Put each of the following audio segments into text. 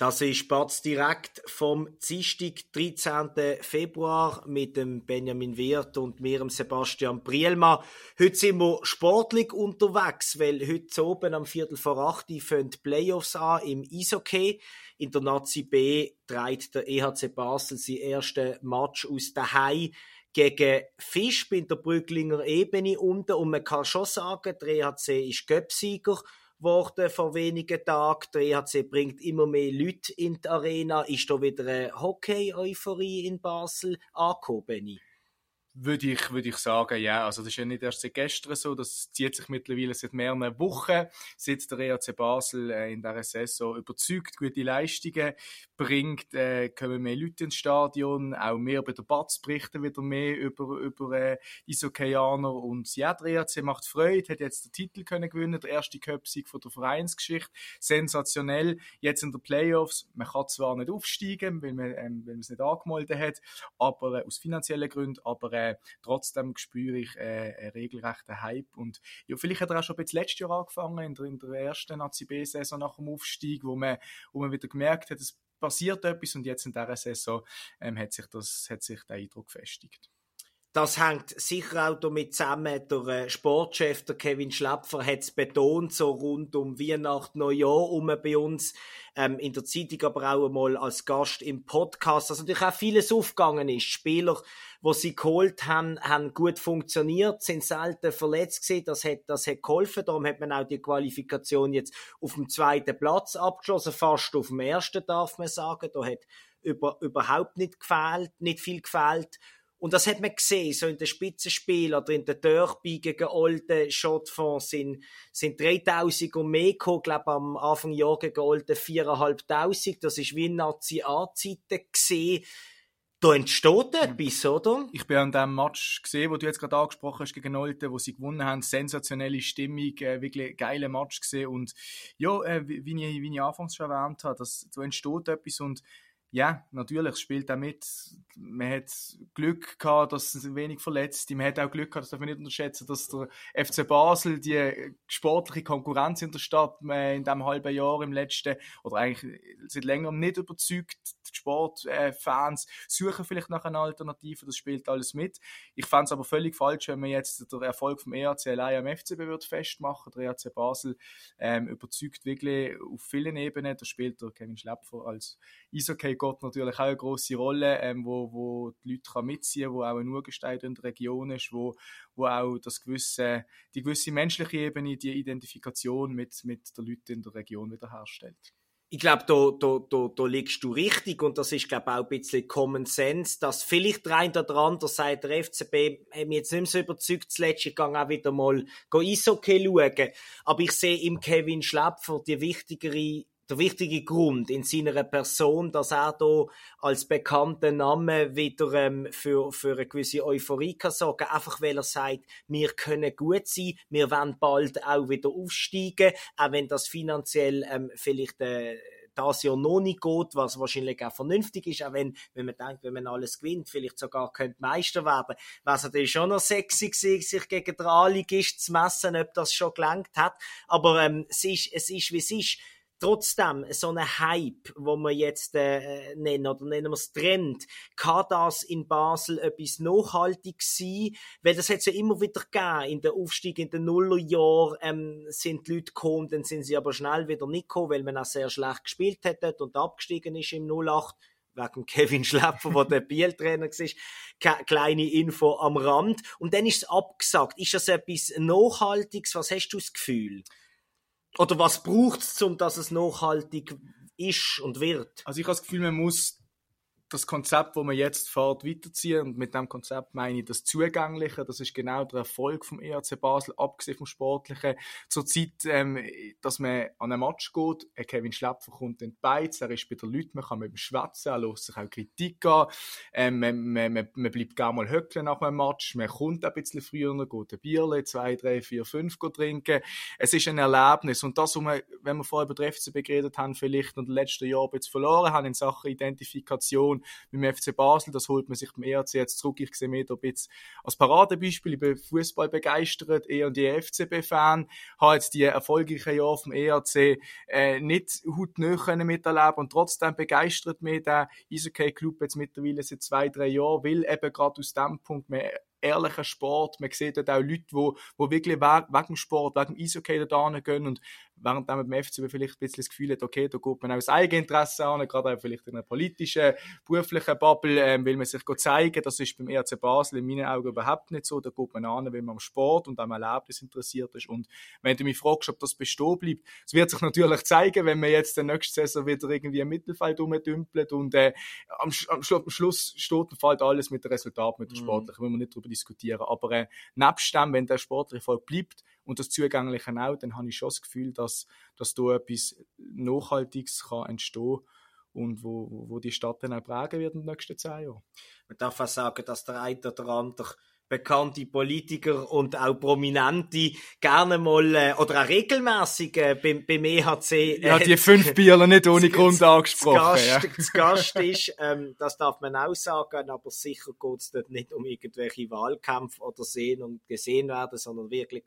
Das ist Batz direkt vom Dienstag, 13. Februar mit dem Benjamin Wirth und mir, Sebastian Brielma. Heute sind wir sportlich unterwegs, weil heute oben am Viertel vor acht fangen die Playoffs an im Eishockey. In der Nazi B trägt der EHC Basel sein ersten Match aus daheim gegen Fisch bei der Brücklinger Ebene unten. Und man kann schon sagen, der EHC ist Göpsieger worden vor wenigen Tagen. Der EHC bringt immer mehr Leute in die Arena. Ist da wieder eine Hockey-Euphorie in Basel angekommen, würde ich, würde ich sagen, ja. Also, das ist ja nicht erst seit gestern so. Das zieht sich mittlerweile seit mehreren Wochen. Seit der EAC Basel äh, in dieser Saison überzeugt, gute Leistungen bringt, äh, kommen mehr Leute ins Stadion. Auch mehr bei der Batz berichten wieder mehr über, über äh, Isokeaner. Und ja, der EAC macht Freude, hat jetzt den Titel können gewinnen, der erste Cup-Sieg von der Vereinsgeschichte. Sensationell. Jetzt in den Playoffs. Man kann zwar nicht aufsteigen, weil man, ähm, weil man es nicht angemeldet hat, aber äh, aus finanziellen Gründen, aber äh, trotzdem spüre ich äh, einen regelrechten Hype. Und ja, vielleicht hat er auch schon bisschen letztes Jahr angefangen, in der, in der ersten ACB-Saison nach dem Aufstieg, wo man, wo man wieder gemerkt hat, es passiert etwas und jetzt in dieser Saison ähm, hat, sich das, hat sich der Eindruck gefestigt. Das hängt sicher auch damit zusammen. Der äh, Sportchef, der Kevin Schläpfer, hat es betont, so rund um Weihnachten, Neujahr um bei uns, ähm, in der Zeitung, aber auch einmal als Gast im Podcast, dass natürlich auch vieles aufgegangen ist. Spieler, die sie geholt haben, haben gut funktioniert, sind selten verletzt gewesen. Das hat, das hat geholfen. Darum hat man auch die Qualifikation jetzt auf dem zweiten Platz abgeschlossen, fast auf dem ersten, darf man sagen. Da hat über, überhaupt nicht gefehlt, nicht viel gefehlt. Und das hat man gesehen, so in den Spitzenspielen oder in den Derby gegen Olden Schottfonds sind, sind 3000 und mehr gekommen, glaube am Anfang Jahr gegen Olden 4500. Das ist wie in Nazi-A-Zeiten gesehen. Da entsteht etwas, oder? Ich bin an dem Match gesehen, wo du jetzt gerade angesprochen hast gegen Olten, wo sie gewonnen haben. Sensationelle Stimmung, äh, wirklich geile Match gesehen. Und ja, äh, wie, wie, ich, wie ich anfangs schon erwähnt habe, das, da entsteht etwas und ja, natürlich, spielt auch mit. Man hat Glück gehabt, dass es wenig verletzt Man hat auch Glück gehabt, das darf man nicht unterschätzen, dass der FC Basel die sportliche Konkurrenz in der Stadt in diesem halben Jahr im letzten, oder eigentlich seit längerem nicht überzeugt. Die Sportfans suchen vielleicht nach einer Alternative, das spielt alles mit. Ich fände es aber völlig falsch, wenn man jetzt den Erfolg vom EAC allein am FCB wird festmachen. Der EAC Basel ähm, überzeugt wirklich auf vielen Ebenen. Da spielt der Kevin Schlepfer als Eishockey Gott natürlich auch eine große Rolle, ähm, wo, wo die Leute kann mitziehen kann, wo auch ein Urgestein in der Region ist, wo, wo auch das gewisse, die gewisse menschliche Ebene, die Identifikation mit, mit den Leuten in der Region wiederherstellt. Ich glaube, da, da, da, da liegst du richtig und das ist, glaube auch ein bisschen Common Sense, dass vielleicht der eine oder andere sagt, der FCB hat mich jetzt nicht mehr so überzeugt, zuletzt ich gehe auch wieder mal Eishockey schauen. Aber ich sehe im Kevin Schläpfer die wichtigere der wichtige Grund in seiner Person, dass er da als bekannter Name wieder ähm, für, für eine gewisse Euphorie kann sorgen einfach weil er sagt, wir können gut sein, wir werden bald auch wieder aufsteigen, auch wenn das finanziell ähm, vielleicht äh, das Jahr noch nicht geht, was wahrscheinlich auch vernünftig ist, auch wenn, wenn man denkt, wenn man alles gewinnt, vielleicht sogar könnte Meister werden, was natürlich schon noch sexy gewesen, sich gegen den Ligist zu messen, ob das schon gelangt hat, aber ähm, es ist, es ist, wie es ist trotzdem so ein Hype, wo wir jetzt äh, nennen oder nennen wir es Trend, kann das in Basel etwas nachhaltig sein? Weil das hat es ja immer wieder gegeben. In der Aufstieg in den Nullerjahren ähm, sind die Leute gekommen, dann sind sie aber schnell wieder nicht gekommen, weil man auch sehr schlecht gespielt hat und abgestiegen ist im 08 wegen Kevin Schläpfer, der der Bieltrainer war. Kleine Info am Rand. Und dann ist es abgesagt. Ist das etwas Nachhaltiges? Was hast du das Gefühl? Oder was braucht es, um dass es nachhaltig ist und wird? Also ich habe das Gefühl, man muss das Konzept, das wir jetzt fährt, weiterziehen. Und mit dem Konzept meine ich das Zugängliche. Das ist genau der Erfolg vom ERC Basel, abgesehen vom Sportlichen. Zurzeit, ähm, dass man an einen Match geht, ein Kevin Schlepfer kommt in die Beiz, er ist bei den Leuten, man kann mit ihm schwätzen, er lässt sich auch Kritik an, ähm, man, man, man, man bleibt gerne mal höckeln nach einem Match, man kommt ein bisschen früher, geht ein Bierle, zwei, drei, vier, fünf trinken. Es ist ein Erlebnis. Und das, wenn wir vorher über den FCB geredet haben, vielleicht den letzten Jahren jetzt verloren haben in Sachen Identifikation, mit dem FC Basel. Das holt man sich beim ERC jetzt zurück. Ich sehe mich da ein bisschen als Paradebeispiel. Ich bin Fußball begeistert, eher und die FCB-Fan. Habe jetzt die erfolgreichen Jahre vom ERC äh, nicht hautnah können miterleben und trotzdem begeistert mich der Eishockey-Club jetzt mittlerweile seit zwei, drei Jahren, weil eben gerade aus dem Punkt mehr ehrlicher Sport. Man sieht dort auch Leute, die, die wirklich wegen dem Sport, wegen dem Eishockey da gehen und während man beim FCB vielleicht ein bisschen das Gefühl hat, okay, da geht man auch das Eigeninteresse an, gerade auch vielleicht in einer politischen, beruflichen Bubble, ähm, will man sich zeigen, das ist beim ERC Basel in meinen Augen überhaupt nicht so, da geht man an, weil man am Sport und am Erlebnis interessiert ist. Und wenn du mich fragst, ob das bestehen bleibt, es wird sich natürlich zeigen, wenn man jetzt der nächste Saison wieder irgendwie im Mittelfeld rumdümpelt und äh, am, am, am, Schluss steht und fällt alles mit dem Resultat, mit dem mhm. Sportlichen, will man nicht darüber diskutieren, aber äh, nebst dem, wenn der sportliche Erfolg bleibt, und das Zugängliche auch, dann habe ich schon das Gefühl, dass, dass da etwas Nachhaltiges kann entstehen und wo, wo die Stadt dann auch prägen wird in den nächsten zehn Jahren. Man darf auch sagen, dass der eine oder andere bekannte Politiker und auch Prominente gerne mal äh, oder auch regelmäßig äh, beim, beim EHC. Äh, ja, die fünf Bierler nicht ohne Grund angesprochen. Gast, ja. das Gast ist, ähm, das darf man auch sagen, aber sicher geht es dort nicht um irgendwelche Wahlkämpfe oder sehen und gesehen werden, sondern wirklich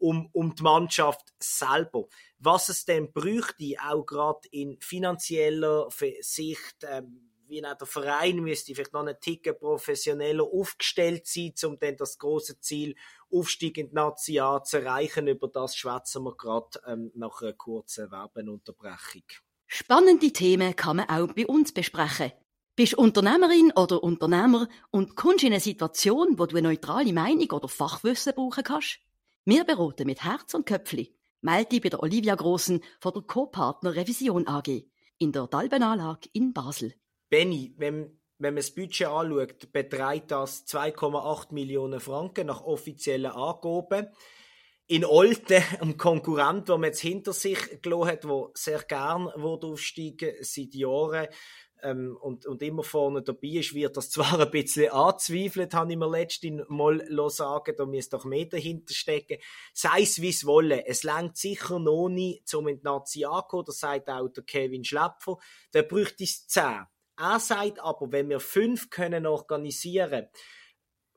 um, um die Mannschaft selber. Was es denn bräuchte, auch gerade in finanzieller Sicht, ähm, wie auch der Verein müsste vielleicht noch einen Ticken professioneller aufgestellt sein, um dann das große Ziel Aufstieg in die Nazi zu erreichen. Über das schwätzen wir gerade ähm, nach einer kurzen Werbenunterbrechung. Spannende Themen kann man auch bei uns besprechen. Bist Unternehmerin oder Unternehmer und kommst in eine Situation, wo du eine neutrale Meinung oder Fachwissen brauchen kannst? Wir beraten mit Herz und Köpfli. Melde dich bei der Olivia Grossen von der Co-Partner Revision AG in der Dalbenanlage in Basel. Benny, wenn, wenn man das Budget anschaut, beträgt das 2,8 Millionen Franken nach offiziellen Angaben. In Olten, einem Konkurrent, den man jetzt hinter sich gelassen hat, der sehr gern aufsteigen seit Jahren, ähm, und, und immer vorne dabei ist, wird das zwar ein bisschen anzweifelt, habe ich mir letztens mal sagen, da müsste doch mehr dahinter stecken. Sei es wie es wolle, es längt sicher noch um in die Nazi anzukommen, das sagt auch der Kevin Schlepfer, der bräuchte es 10. Er sagt aber, wenn wir fünf können organisieren,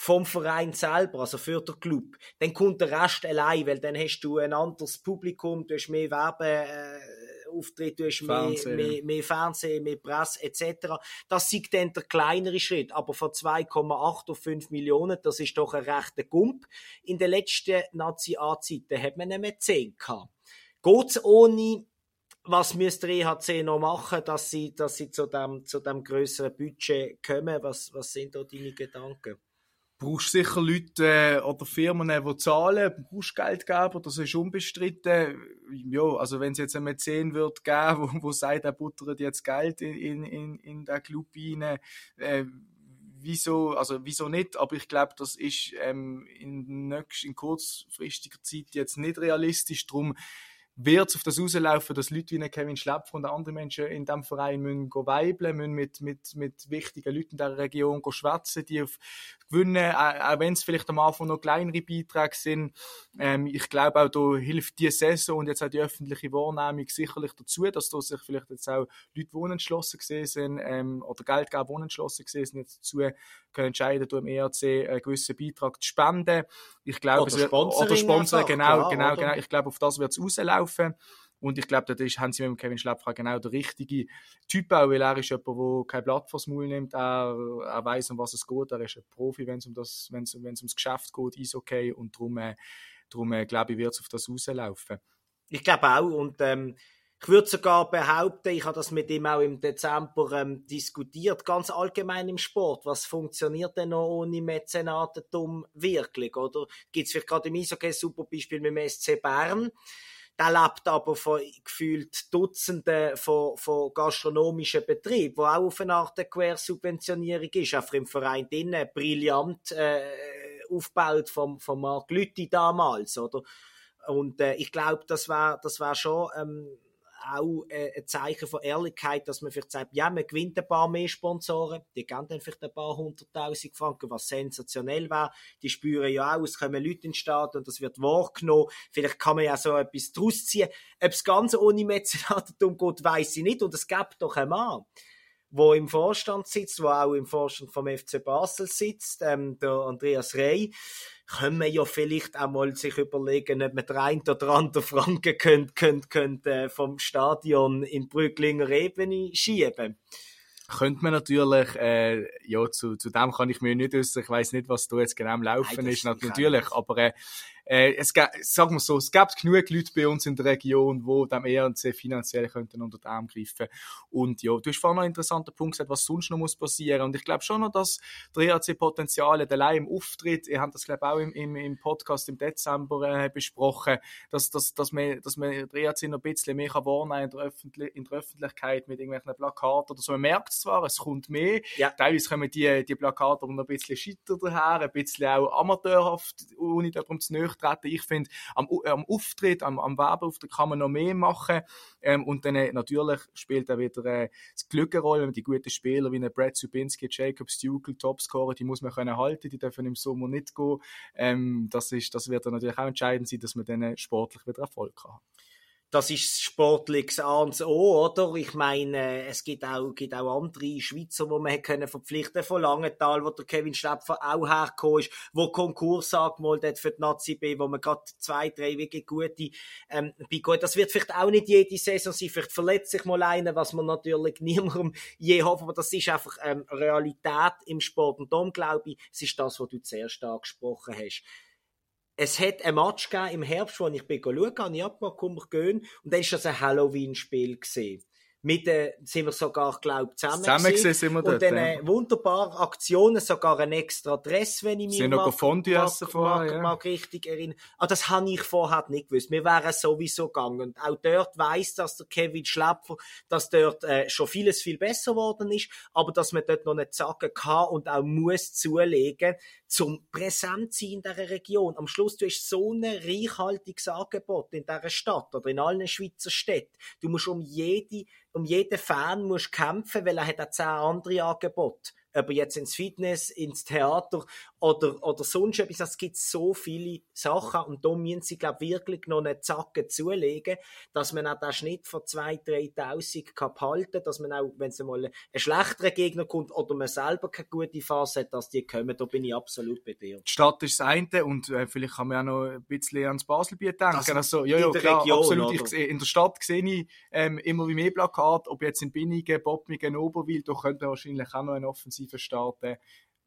vom Verein selber, also für den Club, dann kommt der Rest allein, weil dann hast du ein anderes Publikum, du hast mehr Werbe, äh, Auftritt, du hast Fernsehen. Mehr, mehr, mehr Fernsehen, mehr Presse etc. Das ist dann der kleinere Schritt, aber von 2,8 auf 5 Millionen, das ist doch ein rechter Gump. In den letzten Nazi-A-Zeiten hat man nicht mehr 10 gehabt. Geht's ohne was müsste der EHC noch machen, dass sie, dass sie zu dem, zu dem größeren Budget kommen? Was, was sind da deine Gedanken? Brauchst sicher Leute äh, oder Firmen, die zahlen, brauchst Geldgeber, das ist unbestritten. Ja, also wenn es jetzt ein Mäzen wird geben, wo, wo sagt, er buttert jetzt Geld in, in, in den Club rein, äh, wieso, also wieso nicht, aber ich glaube, das ist ähm, in, nächst, in kurzfristiger Zeit jetzt nicht realistisch, darum wird es auf das rauslaufen, dass Leute wie Kevin Schlepfer und andere Menschen in diesem Verein müssen weibeln, müssen mit, mit, mit wichtigen Leuten in dieser Region schwätzen, die auf gewinnen, auch wenn es vielleicht am Anfang noch kleinere Beiträge sind. Ähm, ich glaube auch, da hilft die Saison und jetzt auch die öffentliche Wahrnehmung sicherlich dazu, dass da sich vielleicht jetzt auch Leute, die unentschlossen gesehen sind, ähm, oder Geldgeber, die unentschlossen gesehen sind, jetzt dazu können entscheiden, im ERC einen gewissen Beitrag zu spenden. Ich glaube, oder Sponsoring, oder Sponsoring genau, klar, genau, oder? genau. Ich glaube, auf das wird es rauslaufen. Und ich glaube, da haben sie mit Kevin Schlepfer genau der richtige Typ auch, weil er ist jemand, der kein Blatt vors Maul nimmt, er, er weiß, um was es geht, er ist ein Profi, wenn es um das, wenn es, wenn es ums Geschäft geht, ist okay und darum, äh, darum äh, glaube ich, wird es auf das rauslaufen. Ich glaube auch und ähm, ich würde sogar behaupten, ich habe das mit ihm auch im Dezember ähm, diskutiert, ganz allgemein im Sport. Was funktioniert denn noch ohne Mäzenatentum wirklich? Oder gibt es vielleicht gerade im Eishockey ein super Beispiel mit dem SC Bern? Der lebt aber von gefühlt Dutzenden von, von gastronomischen Betrieben, wo auch auf eine Art eine Quersubventionierung ist, einfach im Verein drinnen, brillant äh, aufgebaut vom, vom Marc Lütti damals, oder? Und äh, ich glaube, das war das war schon ähm, auch äh, ein Zeichen von Ehrlichkeit, dass man vielleicht sagt, ja, man gewinnt ein paar mehr Sponsoren, die geben dann vielleicht ein paar hunderttausend Franken, was sensationell wäre. Die spüren ja auch, es kommen Leute in den Staat und das wird wahrgenommen. Vielleicht kann man ja so etwas draus ziehen. Ob es ganz ohne Mäzenatentum geht, weiß ich nicht. Und es gibt doch einen Mann, wo im Vorstand sitzt, wo auch im Vorstand vom FC Basel sitzt, ähm, der Andreas Rey, können wir ja vielleicht auch mal sich überlegen, ob man den einen oder anderen Franken könnte, könnte, könnte, äh, vom Stadion in Brücklinger Ebene schieben könnte man natürlich, äh, ja, zu, zu dem kann ich mir nicht äußern. Ich weiß nicht, was da jetzt genau am Laufen Nein, ist, natürlich. Aber äh, äh, es gibt, sagen wir so, es gibt genug Leute bei uns in der Region, die dem ERC finanziell könnten unter den Arm greifen. Und ja, du hast vorhin noch einen interessanten Punkt gesagt, was sonst noch muss passieren. Und ich glaube schon noch, dass der ERC Potenzial allein im Auftritt, ihr habt das glaube ich auch im, im, im Podcast im Dezember äh, besprochen, dass, dass, dass man, dass man der ERC noch ein bisschen mehr kann wahrnehmen in der, Öffentlich in der Öffentlichkeit mit irgendwelchen Plakaten oder so. Man merkt es zwar, es kommt mehr. Ja. Teilweise kommen die, die Plakate noch ein bisschen scheiter daher, ein bisschen auch amateurhaft, ohne darum zu auftreten. Ich finde, am, am Auftritt, am, am Werbeauftritt kann man noch mehr machen. Ähm, und dann äh, natürlich spielt auch wieder äh, das Glück eine Rolle, wenn die guten Spieler wie Brad Subinski, Jacob Stukel, Topscorer, die muss man können halten, die dürfen im Sommer nicht gehen. Ähm, das, ist, das wird dann natürlich auch entscheidend sein, dass man dann sportlich wieder Erfolg hat das ist sportliches A und O, oder? Ich meine, es gibt auch, gibt auch andere Schweizer, wo man können verpflichten von Langenthal, wo der Kevin Schläpfer auch hergekommen ist, wo Konkurs angemeldet hat für die Nazi B, wo man gerade zwei, drei wirklich gute, ähm, bei Das wird vielleicht auch nicht jede Saison sein, vielleicht verletzt sich mal einer, was man natürlich niemandem je hoffen, aber das ist einfach, ähm, Realität im Sport. Und darum glaube ich, es ist das, was du zuerst angesprochen hast es hat ein Match gegeben im Herbst, wo ich bin schauen, habe ich abgemacht, gehen, und dann war das ein Halloween-Spiel mit äh, sind wir sogar glaub zusammen, zusammen gewesen, sind wir dort, und dann äh, wunderbaren Aktionen sogar ein extra Dress wenn ich mich sind mag, noch Fondue essen vorher, ja. mag richtig erinnern. Aber ah, das habe ich vorher nicht gewusst. Wir wären sowieso gegangen. Und auch dort weiß dass der Kevin Schläpfer dass dort äh, schon vieles viel besser geworden ist aber dass man dort noch nicht sagen kann und auch muss zulegen zum präsent sein in dieser Region. Am Schluss du hast so ein reichhaltiges Angebot in dieser Stadt oder in allen Schweizer Städten. Du musst um jede um jeden Fan musst kämpfen, weil er hat auch zehn andere Angebote ob jetzt ins Fitness, ins Theater oder, oder sonst etwas. Es gibt so viele Sachen und da müssen sie, glaube wirklich noch eine Zacke zulegen, dass man auch den Schnitt von 2.000, 3.000 kann behalten dass man auch, wenn es mal ein schlechterer Gegner kommt oder man selber keine gute Phase hat, dass die kommen, da bin ich absolut bei dir. Die Stadt ist das eine und äh, vielleicht kann man auch noch ein bisschen ans Baselbiet denken. Das also, ja, ja, klar, Region, absolut. Ich, in der Stadt sehe ich ähm, immer wie mehr Plakate, ob jetzt in Binningen, Bottmingen, Oberwil, da könnte man wahrscheinlich auch noch eine Offensive Starten,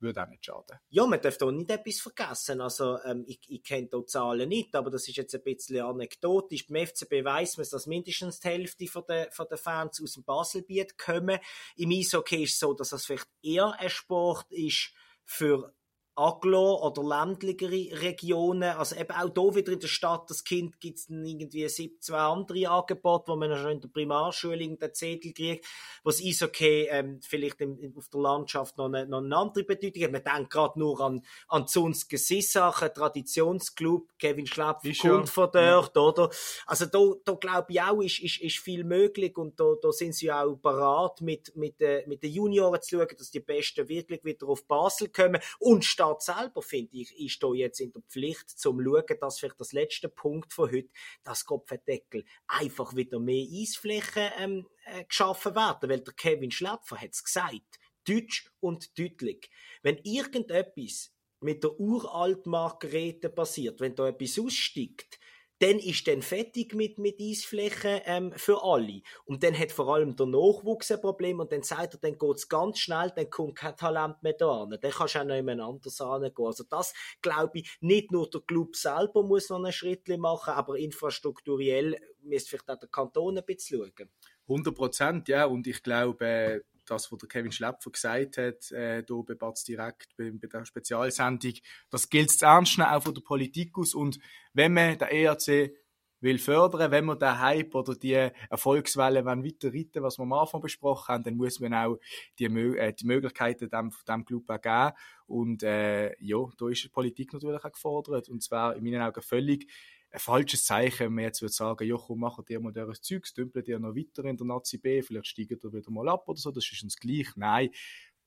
würde auch nicht schaden. Ja, man darf da nicht etwas vergessen. Also, ähm, ich, ich kenne die Zahlen nicht, aber das ist jetzt ein bisschen anekdotisch. Beim FCB weiss man, dass mindestens die Hälfte von der, von der Fans aus dem Baselbiet kommen. Im Eishockey ist es so, dass das vielleicht eher ein Sport ist für Aglo- oder ländlichere Regionen, also eben auch hier wieder in der Stadt, das Kind gibt es irgendwie 17 andere Angebote, wo man schon in der Primarschule den Zettel kriegt, was ist okay, ähm, vielleicht in, auf der Landschaft noch eine, noch eine andere Bedeutung hat. Man denkt gerade nur an, an Zunske Sissach, Traditionsclub, Kevin Schlepp kommt von dort, ja. oder? Also da, da glaube ich auch, ist, ist, ist viel möglich und da, da sind sie auch parat, mit, mit, äh, mit den Junioren zu schauen, dass die Besten wirklich wieder auf Basel kommen und Staat selber, finde ich, ist da jetzt in der Pflicht, zum schauen, dass vielleicht das letzte Punkt von heute, das Kopfendeckel, einfach wieder mehr Eisflächen ähm, äh, geschaffen werden, weil der Kevin Schläpfer hat es gesagt, deutsch und deutlich. Wenn irgendetwas mit der uralt Margarete passiert, wenn da etwas aussteigt, dann ist dann fertig mit, mit Eisflächen ähm, für alle. Und dann hat vor allem der Nachwuchs ein Problem und dann sagt er, dann geht's ganz schnell, dann kommt kein Talent mehr da an. Dann kannst du auch noch jemand anders angehen. Also das, glaube ich, nicht nur der Club selber muss noch einen Schritt machen, aber infrastrukturell müsste vielleicht auch der Kanton ein bisschen schauen. 100 Prozent, ja. Und ich glaube, das, was der Kevin Schläpfer gesagt hat, äh, hier bei Batz direkt, bei, bei der Spezialsendung, das gilt zu ernst nehmen, auch von der Politik aus. Und wenn man der ERC will fördern, wenn wir den Hype oder die Erfolgswelle weiter reiten, was wir am Anfang besprochen haben, dann muss man auch die, äh, die Möglichkeiten dem, dem Club auch geben. Und äh, ja, da ist die Politik natürlich auch gefordert. Und zwar in meinen Augen völlig ein falsches Zeichen, wenn man jetzt würde sagen, ja komm, machen dir mal dieses Zeug, dümpeln dir noch weiter in der Nazi B, vielleicht steigen ihr wieder mal ab oder so, das ist uns gleich. Nein,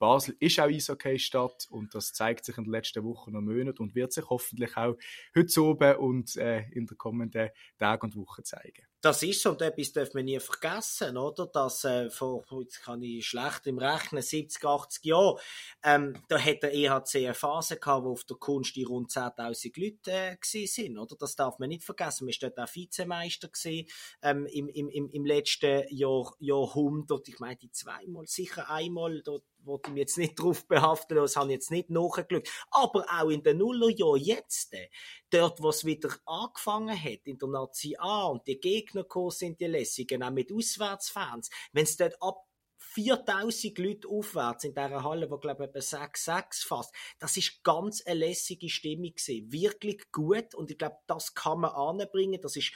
Basel ist auch Eishockey-Stadt und das zeigt sich in den letzten Wochen und Monaten und wird sich hoffentlich auch heute oben und äh, in den kommenden Tagen und Wochen zeigen. Das ist so, und etwas darf man nie vergessen, oder? Dass äh, vor, jetzt kann ich schlecht im Rechnen, 70, 80 Jahren, ähm, da hat der EHC eine Phase gehabt, wo auf der Kunst die rund 10.000 Leute äh, sind, oder? Das darf man nicht vergessen. Man war dort auch Vizemeister gewesen, ähm, im, im, im, im letzten Jahr, Jahrhundert. Ich meine, die zweimal, sicher einmal, dort wollte ich mich jetzt nicht drauf behaften, das habe ich jetzt nicht nachgeschaut. Aber auch in den Nullerjahren jetzt, äh, dort, wo es wieder angefangen hat, in der Nazi A und die Gegner sind, die Lässigen, auch mit Auswärtsfans, wenn es dort ab 4000 Leute aufwärts in dieser Halle, wo glaube ich etwa 6, 6 fast. Das ist ganz eine lässige Stimmung gewesen. Wirklich gut und ich glaube, das kann man anbringen. Das ist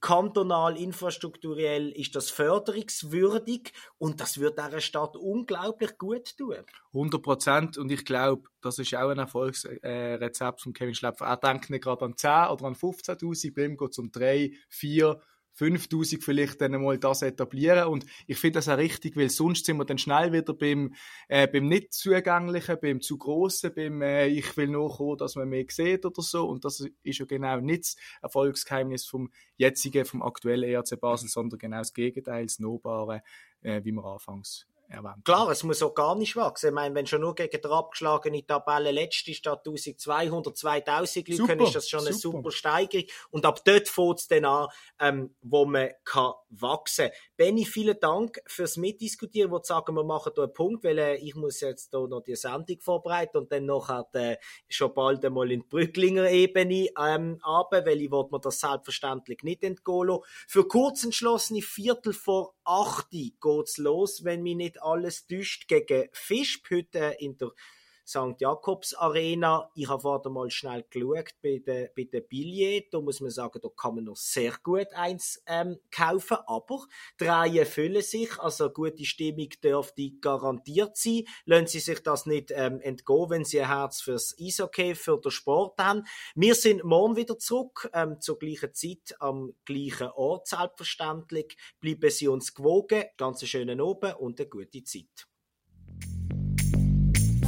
kantonal, infrastrukturell ist das förderungswürdig und das wird dieser Stadt unglaublich gut tun. 100 Prozent und ich glaube, das ist auch ein Erfolgsrezept von Kevin Schlepfer. Er denkt nicht gerade an 10 oder an 15'000, bei ihm geht es um 3, 4, 5000 vielleicht dann mal das etablieren. Und ich finde das auch richtig, weil sonst sind wir dann schnell wieder beim, äh, beim nicht zugänglichen, beim zu grossen, beim äh, ich will nur kommen, dass man mehr sieht oder so. Und das ist ja genau nicht das Erfolgsgeheimnis vom jetzigen, vom aktuellen ERC Basel, sondern genau das Gegenteil, das Nobare, äh, wie wir anfangs erwähnt. Klar, es muss auch gar nicht wachsen. Ich meine, wenn schon nur gegen der abgeschlagene Tabelle letzte statt 1200, 2000 Leute können, ist das schon eine super, super Steigerung. Und ab dort fängt es dann an, ähm, wo man kann wachsen. Benny, vielen Dank fürs Mitdiskutieren, wo sagen, wir machen hier einen Punkt, weil äh, ich muss jetzt hier noch die Sendung vorbereiten und dann nachher äh, schon bald einmal in die Brücklinger Ebene ähm, runter, weil ich mir das selbstverständlich nicht entgehen lassen. Für kurz entschlossene Viertel vor 8 geht's los, wenn mich nicht alles täuscht, gegen Fischb heute in der St. Jakobs Arena. Ich habe vorher mal schnell geschaut bei den, bei den Billets. Da muss man sagen, da kann man noch sehr gut eins ähm, kaufen. Aber die Reihen füllen sich, also gute Stimmung dürfte garantiert sein. Lassen Sie sich das nicht ähm, entgehen, wenn Sie ein Herz fürs Eishockey, für den Sport haben. Wir sind morgen wieder zurück, ähm, zur gleichen Zeit, am gleichen Ort, selbstverständlich. Bleiben Sie uns gewogen. Ganz schönen Abend und eine gute Zeit.